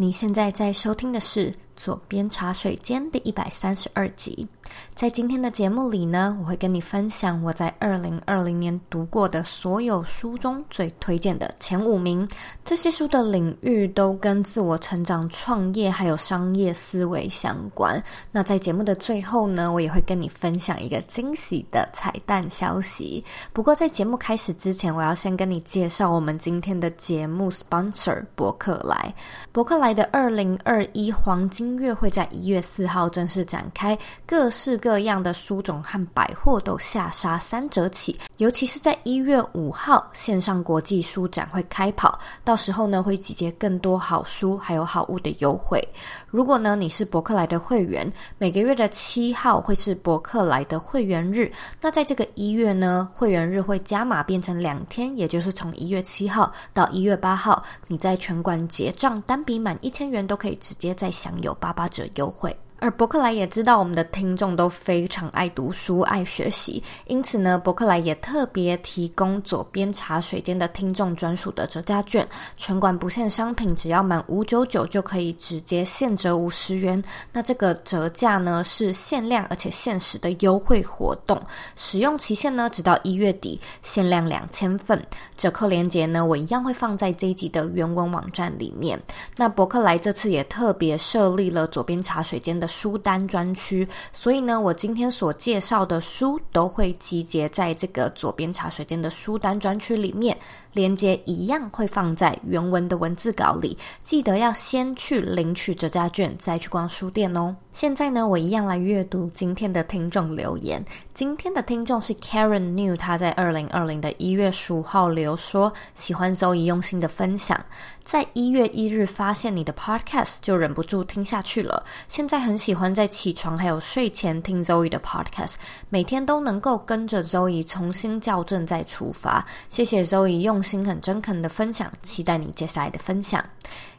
你现在在收听的是《左边茶水间》第一百三十二集。在今天的节目里呢，我会跟你分享我在二零二零年读过的所有书中最推荐的前五名。这些书的领域都跟自我成长、创业还有商业思维相关。那在节目的最后呢，我也会跟你分享一个惊喜的彩蛋消息。不过在节目开始之前，我要先跟你介绍我们今天的节目 sponsor 博客来。博客来的二零二一黄金音乐会在一月四号正式展开，各式各样的书种和百货都下杀三折起，尤其是在一月五号线上国际书展会开跑，到时候呢会集结更多好书还有好物的优惠。如果呢你是博客来的会员，每个月的七号会是博客来的会员日，那在这个一月呢，会员日会加码变成两天，也就是从一月七号到一月八号，你在全馆结账单笔满一千元都可以直接再享有八八折优惠。而伯克莱也知道我们的听众都非常爱读书、爱学习，因此呢，伯克莱也特别提供左边茶水间的听众专属的折价券，全馆不限商品，只要满五九九就可以直接现折五十元。那这个折价呢是限量而且限时的优惠活动，使用期限呢直到一月底，限量两千份。折扣链接呢我一样会放在这一集的原文网站里面。那伯克莱这次也特别设立了左边茶水间的书单专区，所以呢，我今天所介绍的书都会集结在这个左边茶水间的书单专区里面，链接一样会放在原文的文字稿里。记得要先去领取折价券，再去逛书店哦。现在呢，我一样来阅读今天的听众留言。今天的听众是 Karen New，他在二零二零的一月十五号留说，喜欢 Zoe 用心的分享，在一月一日发现你的 Podcast 就忍不住听下去了。现在很喜欢在起床还有睡前听 Zoe 的 Podcast，每天都能够跟着 Zoe 重新校正再出发。谢谢 Zoe 用心很真恳的分享，期待你接下来的分享。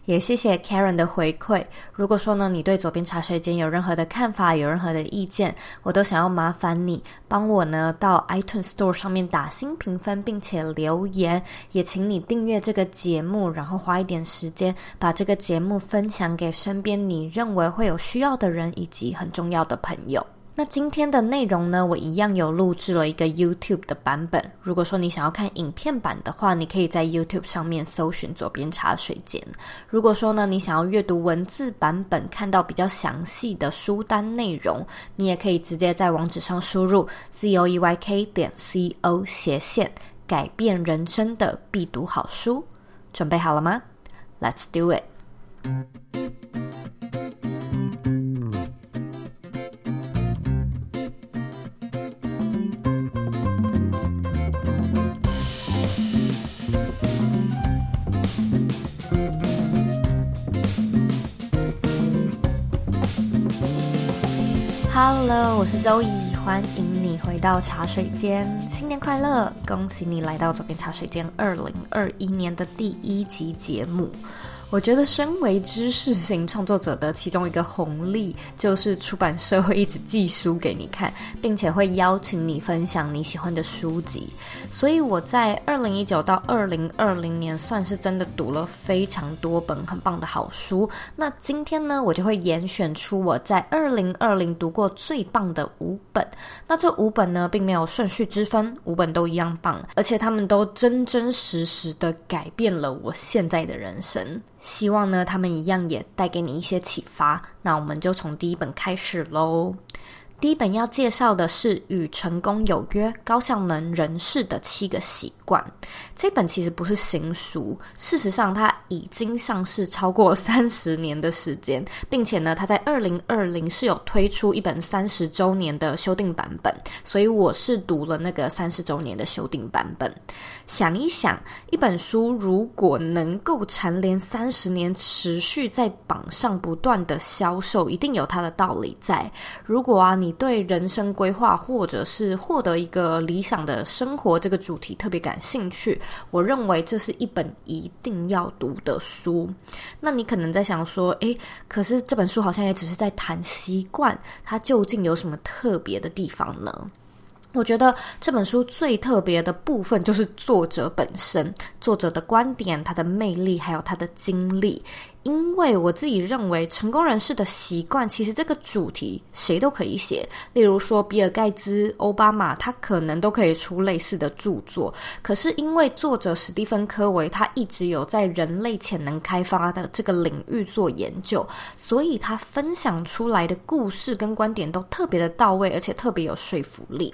也谢谢 Karen 的回馈。如果说呢，你对左边茶水间有任何的看法，有任何的意见，我都想要麻烦你帮我呢到 iTunes Store 上面打新评分，并且留言。也请你订阅这个节目，然后花一点时间把这个节目分享给身边你认为会有需要的人以及很重要的朋友。那今天的内容呢，我一样有录制了一个 YouTube 的版本。如果说你想要看影片版的话，你可以在 YouTube 上面搜寻“左边茶水间”。如果说呢，你想要阅读文字版本，看到比较详细的书单内容，你也可以直接在网址上输入 zoeyk 点 co 斜线改变人生的必读好书。准备好了吗？Let's do it。Hello，我是周怡欢迎你回到茶水间，新年快乐！恭喜你来到左边茶水间二零二一年的第一集节目。我觉得，身为知识型创作者的其中一个红利，就是出版社会一直寄书给你看，并且会邀请你分享你喜欢的书籍。所以我在二零一九到二零二零年，算是真的读了非常多本很棒的好书。那今天呢，我就会严选出我在二零二零读过最棒的五本。那这五本呢，并没有顺序之分，五本都一样棒，而且他们都真真实实的改变了我现在的人生。希望呢，他们一样也带给你一些启发。那我们就从第一本开始喽。第一本要介绍的是《与成功有约：高效能人士的七个习惯》。这本其实不是新书，事实上它已经上市超过 三十年的时间，并且呢，它在二零二零是有推出一本三十周年的修订版本，所以我是读了那个三十周年的修订版本。想一想，一本书如果能够蝉联三十年，持续在榜上不断的销售，一定有它的道理在。如果啊，你你对人生规划或者是获得一个理想的生活这个主题特别感兴趣，我认为这是一本一定要读的书。那你可能在想说，诶，可是这本书好像也只是在谈习惯，它究竟有什么特别的地方呢？我觉得这本书最特别的部分就是作者本身，作者的观点、他的魅力，还有他的经历。因为我自己认为，成功人士的习惯，其实这个主题谁都可以写。例如说，比尔盖茨、奥巴马，他可能都可以出类似的著作。可是因为作者史蒂芬·科维，他一直有在人类潜能开发的这个领域做研究，所以他分享出来的故事跟观点都特别的到位，而且特别有说服力。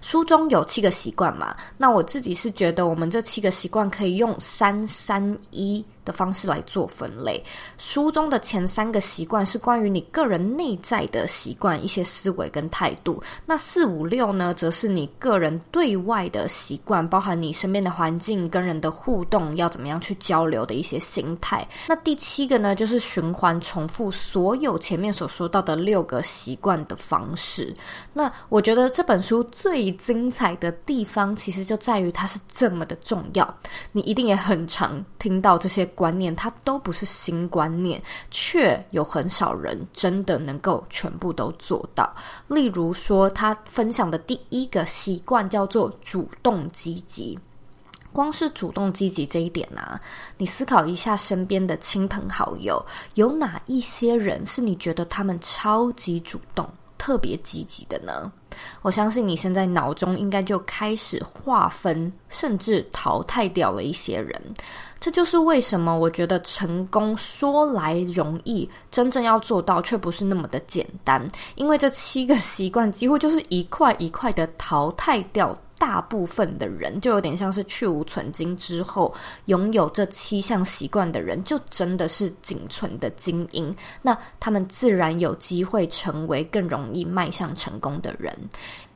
书中有七个习惯嘛，那我自己是觉得，我们这七个习惯可以用三三一的方式来做分类。书中的前三个习惯是关于你个人内在的习惯，一些思维跟态度。那四五六呢，则是你个人对外的习惯，包含你身边的环境跟人的互动，要怎么样去交流的一些心态。那第七个呢，就是循环重复所有前面所说到的六个习惯的方式。那我觉得这本书最精彩的地方，其实就在于它是这么的重要。你一定也很常听到这些观念，它都不是新观念，却有很少人真的能够全部都做到。例如说，他分享的第一个习惯叫做主动积极。光是主动积极这一点啊，你思考一下身边的亲朋好友，有哪一些人是你觉得他们超级主动？特别积极的呢？我相信你现在脑中应该就开始划分，甚至淘汰掉了一些人。这就是为什么我觉得成功说来容易，真正要做到却不是那么的简单。因为这七个习惯几乎就是一块一块的淘汰掉。大部分的人就有点像是去无存菁之后，拥有这七项习惯的人，就真的是仅存的精英。那他们自然有机会成为更容易迈向成功的人。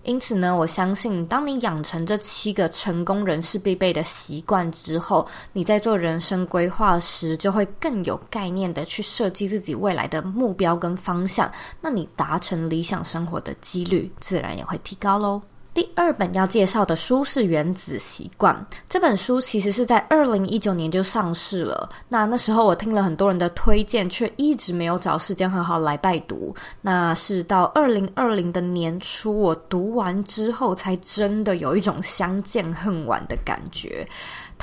因此呢，我相信当你养成这七个成功人士必备的习惯之后，你在做人生规划时，就会更有概念的去设计自己未来的目标跟方向。那你达成理想生活的几率，自然也会提高喽。第二本要介绍的书是《原子习惯》。这本书其实是在二零一九年就上市了。那那时候我听了很多人的推荐，却一直没有找时间好好来拜读。那是到二零二零的年初，我读完之后，才真的有一种相见恨晚的感觉。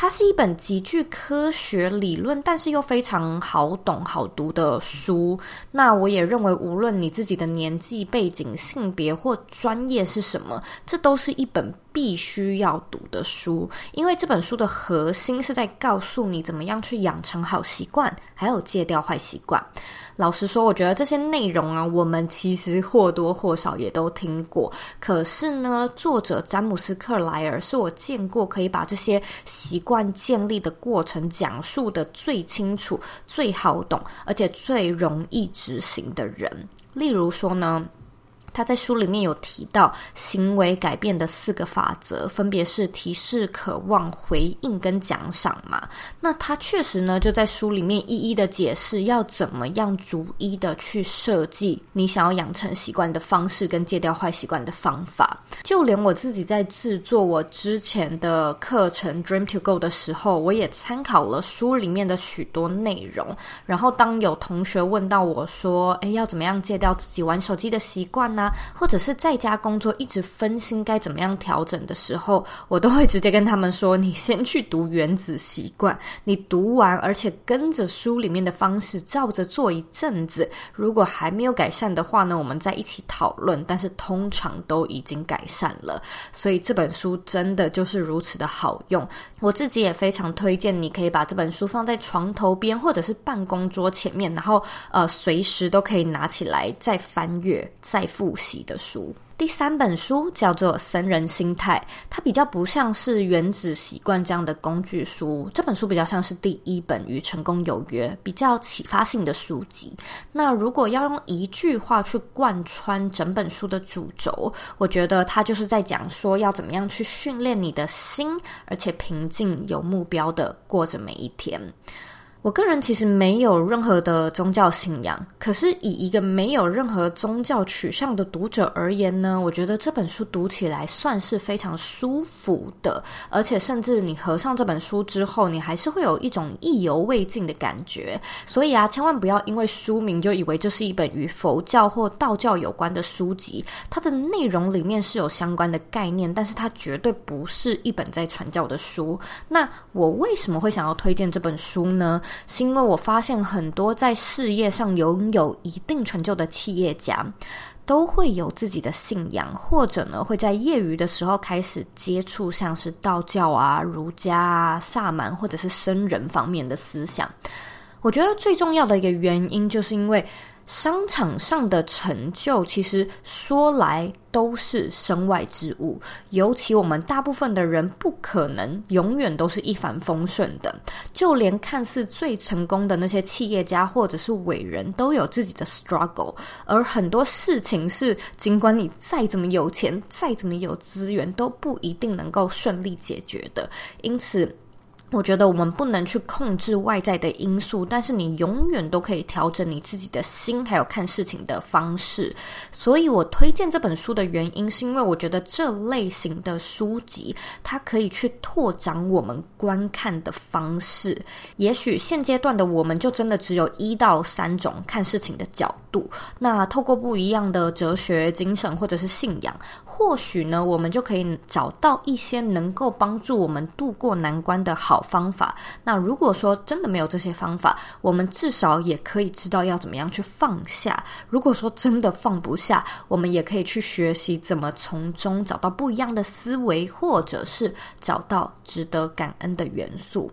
它是一本极具科学理论，但是又非常好懂、好读的书。那我也认为，无论你自己的年纪、背景、性别或专业是什么，这都是一本必须要读的书。因为这本书的核心是在告诉你怎么样去养成好习惯，还有戒掉坏习惯。老实说，我觉得这些内容啊，我们其实或多或少也都听过。可是呢，作者詹姆斯·克莱尔是我见过可以把这些习惯建立的过程讲述的最清楚、最好懂，而且最容易执行的人。例如说呢，他在书里面有提到行为改变的四个法则，分别是提示、渴望、回应跟奖赏嘛。那他确实呢，就在书里面一一的解释要怎么样逐一的去设计你想要养成习惯的方式跟戒掉坏习惯的方法。就连我自己在制作我之前的课程 Dream to Go 的时候，我也参考了书里面的许多内容。然后当有同学问到我说：“诶，要怎么样戒掉自己玩手机的习惯呢？”或者是在家工作一直分心该怎么样调整的时候，我都会直接跟他们说：“你先去读《原子习惯》，你读完，而且跟着书里面的方式照着做一阵子，如果还没有改善的话呢，我们再一起讨论。但是通常都已经改善了，所以这本书真的就是如此的好用。我自己也非常推荐，你可以把这本书放在床头边或者是办公桌前面，然后呃随时都可以拿起来再翻阅再复。复习的书，第三本书叫做《僧人心态》，它比较不像是《原子习惯》这样的工具书，这本书比较像是第一本《与成功有约》比较启发性的书籍。那如果要用一句话去贯穿整本书的主轴，我觉得它就是在讲说要怎么样去训练你的心，而且平静有目标的过着每一天。我个人其实没有任何的宗教信仰，可是以一个没有任何宗教取向的读者而言呢，我觉得这本书读起来算是非常舒服的，而且甚至你合上这本书之后，你还是会有一种意犹未尽的感觉。所以啊，千万不要因为书名就以为这是一本与佛教或道教有关的书籍，它的内容里面是有相关的概念，但是它绝对不是一本在传教的书。那我为什么会想要推荐这本书呢？是因为我发现很多在事业上拥有一定成就的企业家，都会有自己的信仰，或者呢会在业余的时候开始接触像是道教啊、儒家啊、萨满或者是僧人方面的思想。我觉得最重要的一个原因，就是因为商场上的成就，其实说来都是身外之物。尤其我们大部分的人，不可能永远都是一帆风顺的。就连看似最成功的那些企业家或者是伟人，都有自己的 struggle。而很多事情是，尽管你再怎么有钱，再怎么有资源，都不一定能够顺利解决的。因此，我觉得我们不能去控制外在的因素，但是你永远都可以调整你自己的心，还有看事情的方式。所以我推荐这本书的原因，是因为我觉得这类型的书籍，它可以去拓展我们观看的方式。也许现阶段的我们，就真的只有一到三种看事情的角度。那透过不一样的哲学精神或者是信仰，或许呢，我们就可以找到一些能够帮助我们度过难关的好方法。那如果说真的没有这些方法，我们至少也可以知道要怎么样去放下。如果说真的放不下，我们也可以去学习怎么从中找到不一样的思维，或者是找到值得感恩的元素。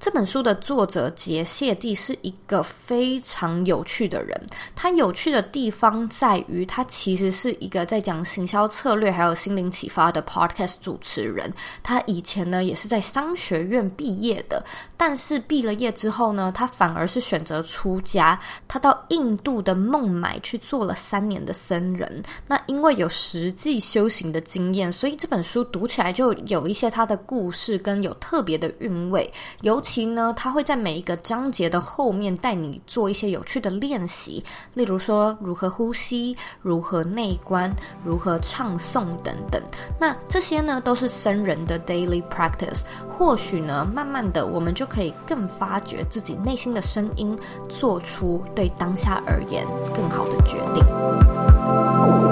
这本书的作者杰谢蒂是一个非常有趣的人。他有趣的地方在于，他其实是一个在讲行销策略对还有心灵启发的 podcast 主持人。他以前呢也是在商学院毕业的，但是毕了业之后呢，他反而是选择出家。他到印度的孟买去做了三年的僧人。那因为有实际修行的经验，所以这本书读起来就有一些他的故事跟有特别的韵味，尤其。呢，他会在每一个章节的后面带你做一些有趣的练习，例如说如何呼吸、如何内观、如何唱等等。那这些呢，都是僧人的 daily practice。或许呢，慢慢的，我们就可以更发掘自己内心的声音，做出对当下而言更好的决定。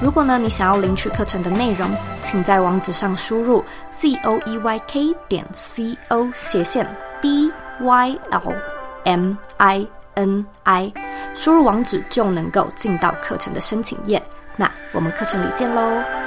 如果呢，你想要领取课程的内容，请在网址上输入 z o e y k 点 c o 斜线 b y l m i n i，输入网址就能够进到课程的申请页。那我们课程里见喽！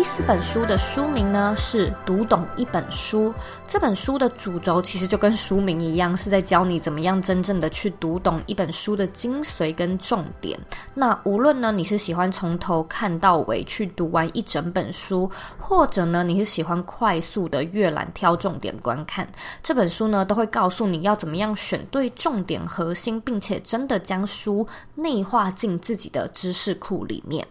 第四本书的书名呢是《读懂一本书》。这本书的主轴其实就跟书名一样，是在教你怎么样真正的去读懂一本书的精髓跟重点。那无论呢你是喜欢从头看到尾去读完一整本书，或者呢你是喜欢快速的阅览挑重点观看，这本书呢都会告诉你要怎么样选对重点核心，并且真的将书内化进自己的知识库里面。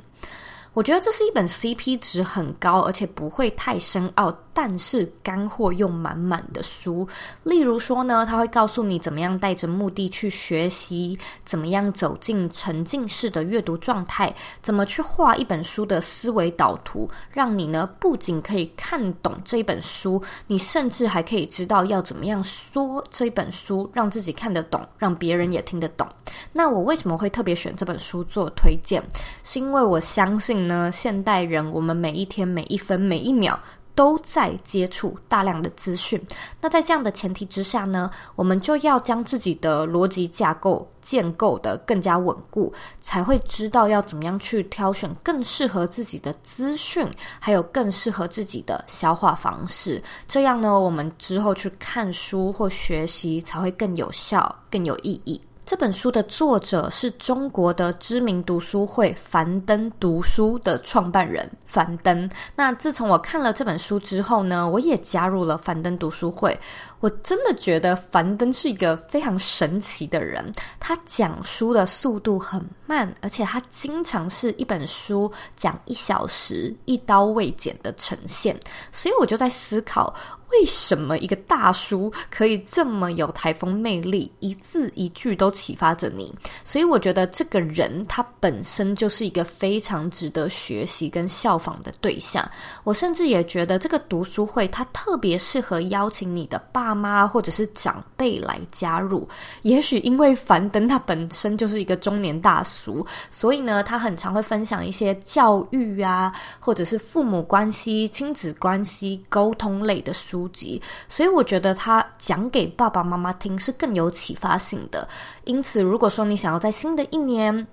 我觉得这是一本 CP 值很高，而且不会太深奥，但是干货又满满的书。例如说呢，他会告诉你怎么样带着目的去学习，怎么样走进沉浸式的阅读状态，怎么去画一本书的思维导图，让你呢不仅可以看懂这本书，你甚至还可以知道要怎么样说这本书，让自己看得懂，让别人也听得懂。那我为什么会特别选这本书做推荐？是因为我相信。呢，现代人，我们每一天、每一分、每一秒都在接触大量的资讯。那在这样的前提之下呢，我们就要将自己的逻辑架构建构得更加稳固，才会知道要怎么样去挑选更适合自己的资讯，还有更适合自己的消化方式。这样呢，我们之后去看书或学习才会更有效、更有意义。这本书的作者是中国的知名读书会樊登读书的创办人樊登。那自从我看了这本书之后呢，我也加入了樊登读书会。我真的觉得樊登是一个非常神奇的人，他讲书的速度很慢，而且他经常是一本书讲一小时，一刀未剪的呈现。所以我就在思考，为什么一个大书可以这么有台风魅力，一字一句都启发着你？所以我觉得这个人他本身就是一个非常值得学习跟效仿的对象。我甚至也觉得这个读书会他特别适合邀请你的爸妈或者是长辈来加入。也许因为樊登他本身就是一个中年大叔，所以呢，他很常会分享一些教育啊，或者是父母关系、亲子关系、沟通类的书籍。所以我觉得他讲给爸爸妈妈听是更有启发性的。因此，如果说你想要在新的一年，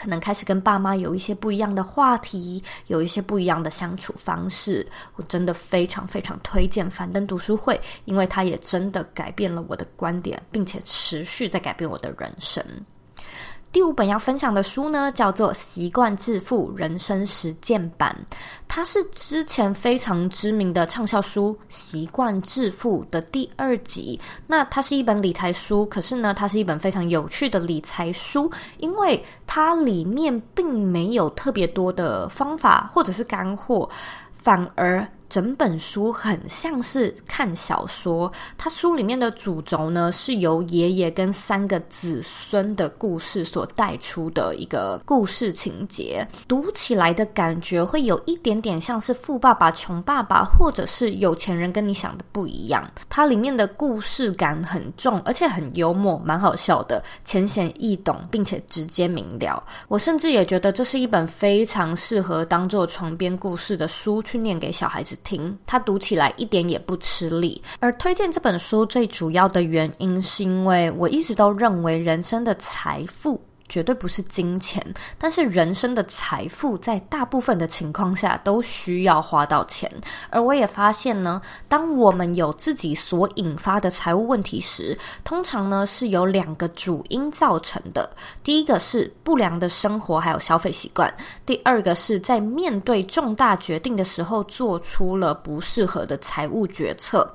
可能开始跟爸妈有一些不一样的话题，有一些不一样的相处方式。我真的非常非常推荐樊登读书会，因为它也真的改变了我的观点，并且持续在改变我的人生。第五本要分享的书呢，叫做《习惯致富人生实践版》，它是之前非常知名的畅销书《习惯致富》的第二集。那它是一本理财书，可是呢，它是一本非常有趣的理财书，因为它里面并没有特别多的方法或者是干货，反而。整本书很像是看小说，它书里面的主轴呢，是由爷爷跟三个子孙的故事所带出的一个故事情节，读起来的感觉会有一点点像是《富爸爸穷爸爸》，或者是有钱人跟你想的不一样。它里面的故事感很重，而且很幽默，蛮好笑的，浅显易懂，并且直接明了。我甚至也觉得这是一本非常适合当做床边故事的书，去念给小孩子听，他读起来一点也不吃力。而推荐这本书最主要的原因，是因为我一直都认为人生的财富。绝对不是金钱，但是人生的财富在大部分的情况下都需要花到钱。而我也发现呢，当我们有自己所引发的财务问题时，通常呢是由两个主因造成的。第一个是不良的生活还有消费习惯，第二个是在面对重大决定的时候做出了不适合的财务决策。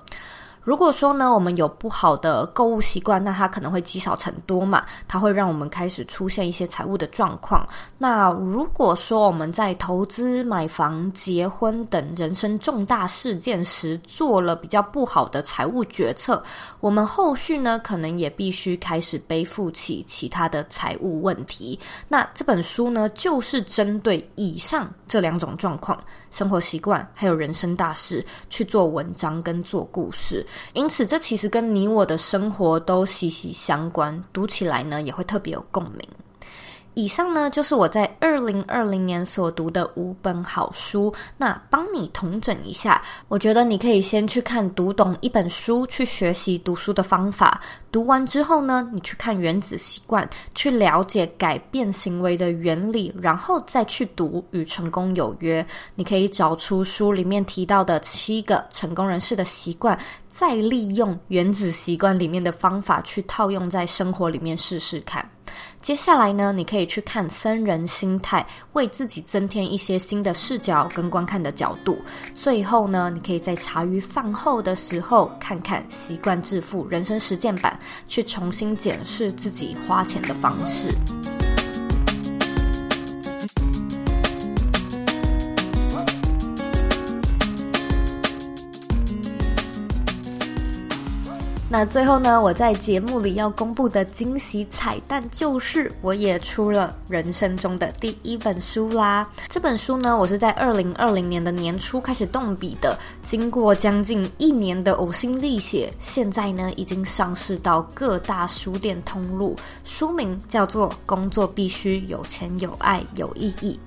如果说呢，我们有不好的购物习惯，那它可能会积少成多嘛，它会让我们开始出现一些财务的状况。那如果说我们在投资、买房、结婚等人生重大事件时做了比较不好的财务决策，我们后续呢，可能也必须开始背负起其他的财务问题。那这本书呢，就是针对以上这两种状况。生活习惯还有人生大事去做文章跟做故事，因此这其实跟你我的生活都息息相关，读起来呢也会特别有共鸣。以上呢，就是我在二零二零年所读的五本好书。那帮你统整一下，我觉得你可以先去看读懂一本书，去学习读书的方法。读完之后呢，你去看《原子习惯》，去了解改变行为的原理，然后再去读《与成功有约》。你可以找出书里面提到的七个成功人士的习惯，再利用《原子习惯》里面的方法去套用在生活里面试试看。接下来呢，你可以去看《僧人心态》，为自己增添一些新的视角跟观看的角度。最后呢，你可以在茶余饭后的时候，看看《习惯致富人生实践版》，去重新检视自己花钱的方式。那最后呢，我在节目里要公布的惊喜彩蛋就是，我也出了人生中的第一本书啦。这本书呢，我是在二零二零年的年初开始动笔的，经过将近一年的呕心沥血，现在呢已经上市到各大书店通路。书名叫做《工作必须有钱有爱有意义》。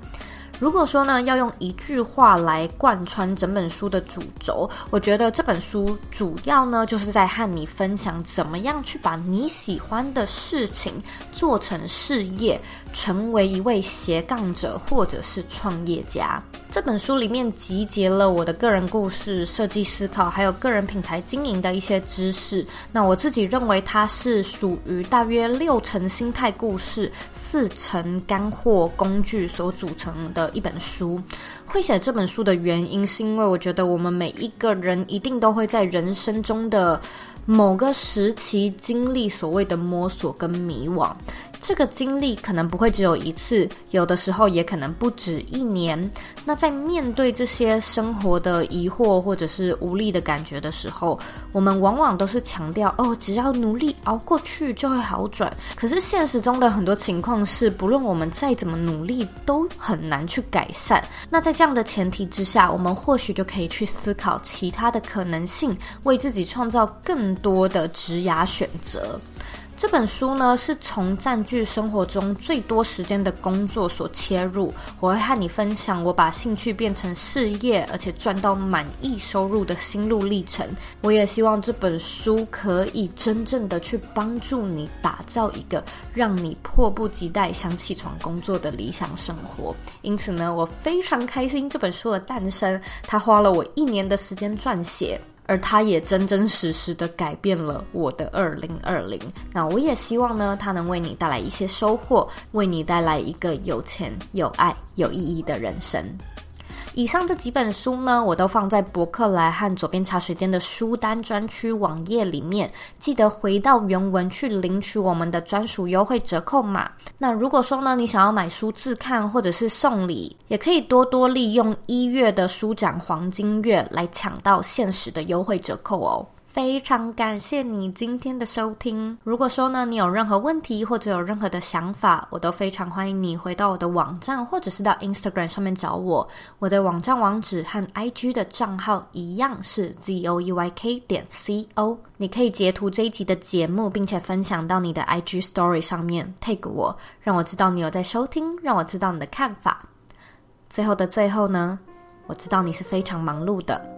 如果说呢，要用一句话来贯穿整本书的主轴，我觉得这本书主要呢就是在和你分享怎么样去把你喜欢的事情做成事业，成为一位斜杠者或者是创业家。这本书里面集结了我的个人故事、设计思考，还有个人品牌经营的一些知识。那我自己认为它是属于大约六成心态故事、四成干货工具所组成的。一本书。会写这本书的原因，是因为我觉得我们每一个人一定都会在人生中的某个时期经历所谓的摸索跟迷惘。这个经历可能不会只有一次，有的时候也可能不止一年。那在面对这些生活的疑惑或者是无力的感觉的时候，我们往往都是强调哦，只要努力熬过去就会好转。可是现实中的很多情况是，不论我们再怎么努力，都很难去改善。那在这样的前提之下，我们或许就可以去思考其他的可能性，为自己创造更多的职涯选择。这本书呢，是从占据生活中最多时间的工作所切入。我会和你分享我把兴趣变成事业，而且赚到满意收入的心路历程。我也希望这本书可以真正的去帮助你打造一个让你迫不及待想起床工作的理想生活。因此呢，我非常开心这本书的诞生。它花了我一年的时间撰写。而它也真真实实的改变了我的二零二零。那我也希望呢，它能为你带来一些收获，为你带来一个有钱、有爱、有意义的人生。以上这几本书呢，我都放在博客来和左边茶水间的书单专区网页里面，记得回到原文去领取我们的专属优惠折扣码。那如果说呢，你想要买书自看或者是送礼，也可以多多利用一月的书展黄金月来抢到限时的优惠折扣哦。非常感谢你今天的收听。如果说呢，你有任何问题或者有任何的想法，我都非常欢迎你回到我的网站，或者是到 Instagram 上面找我。我的网站网址和 IG 的账号一样是 zoeyk 点 co。你可以截图这一集的节目，并且分享到你的 IG Story 上面，tag 我，让我知道你有在收听，让我知道你的看法。最后的最后呢，我知道你是非常忙碌的。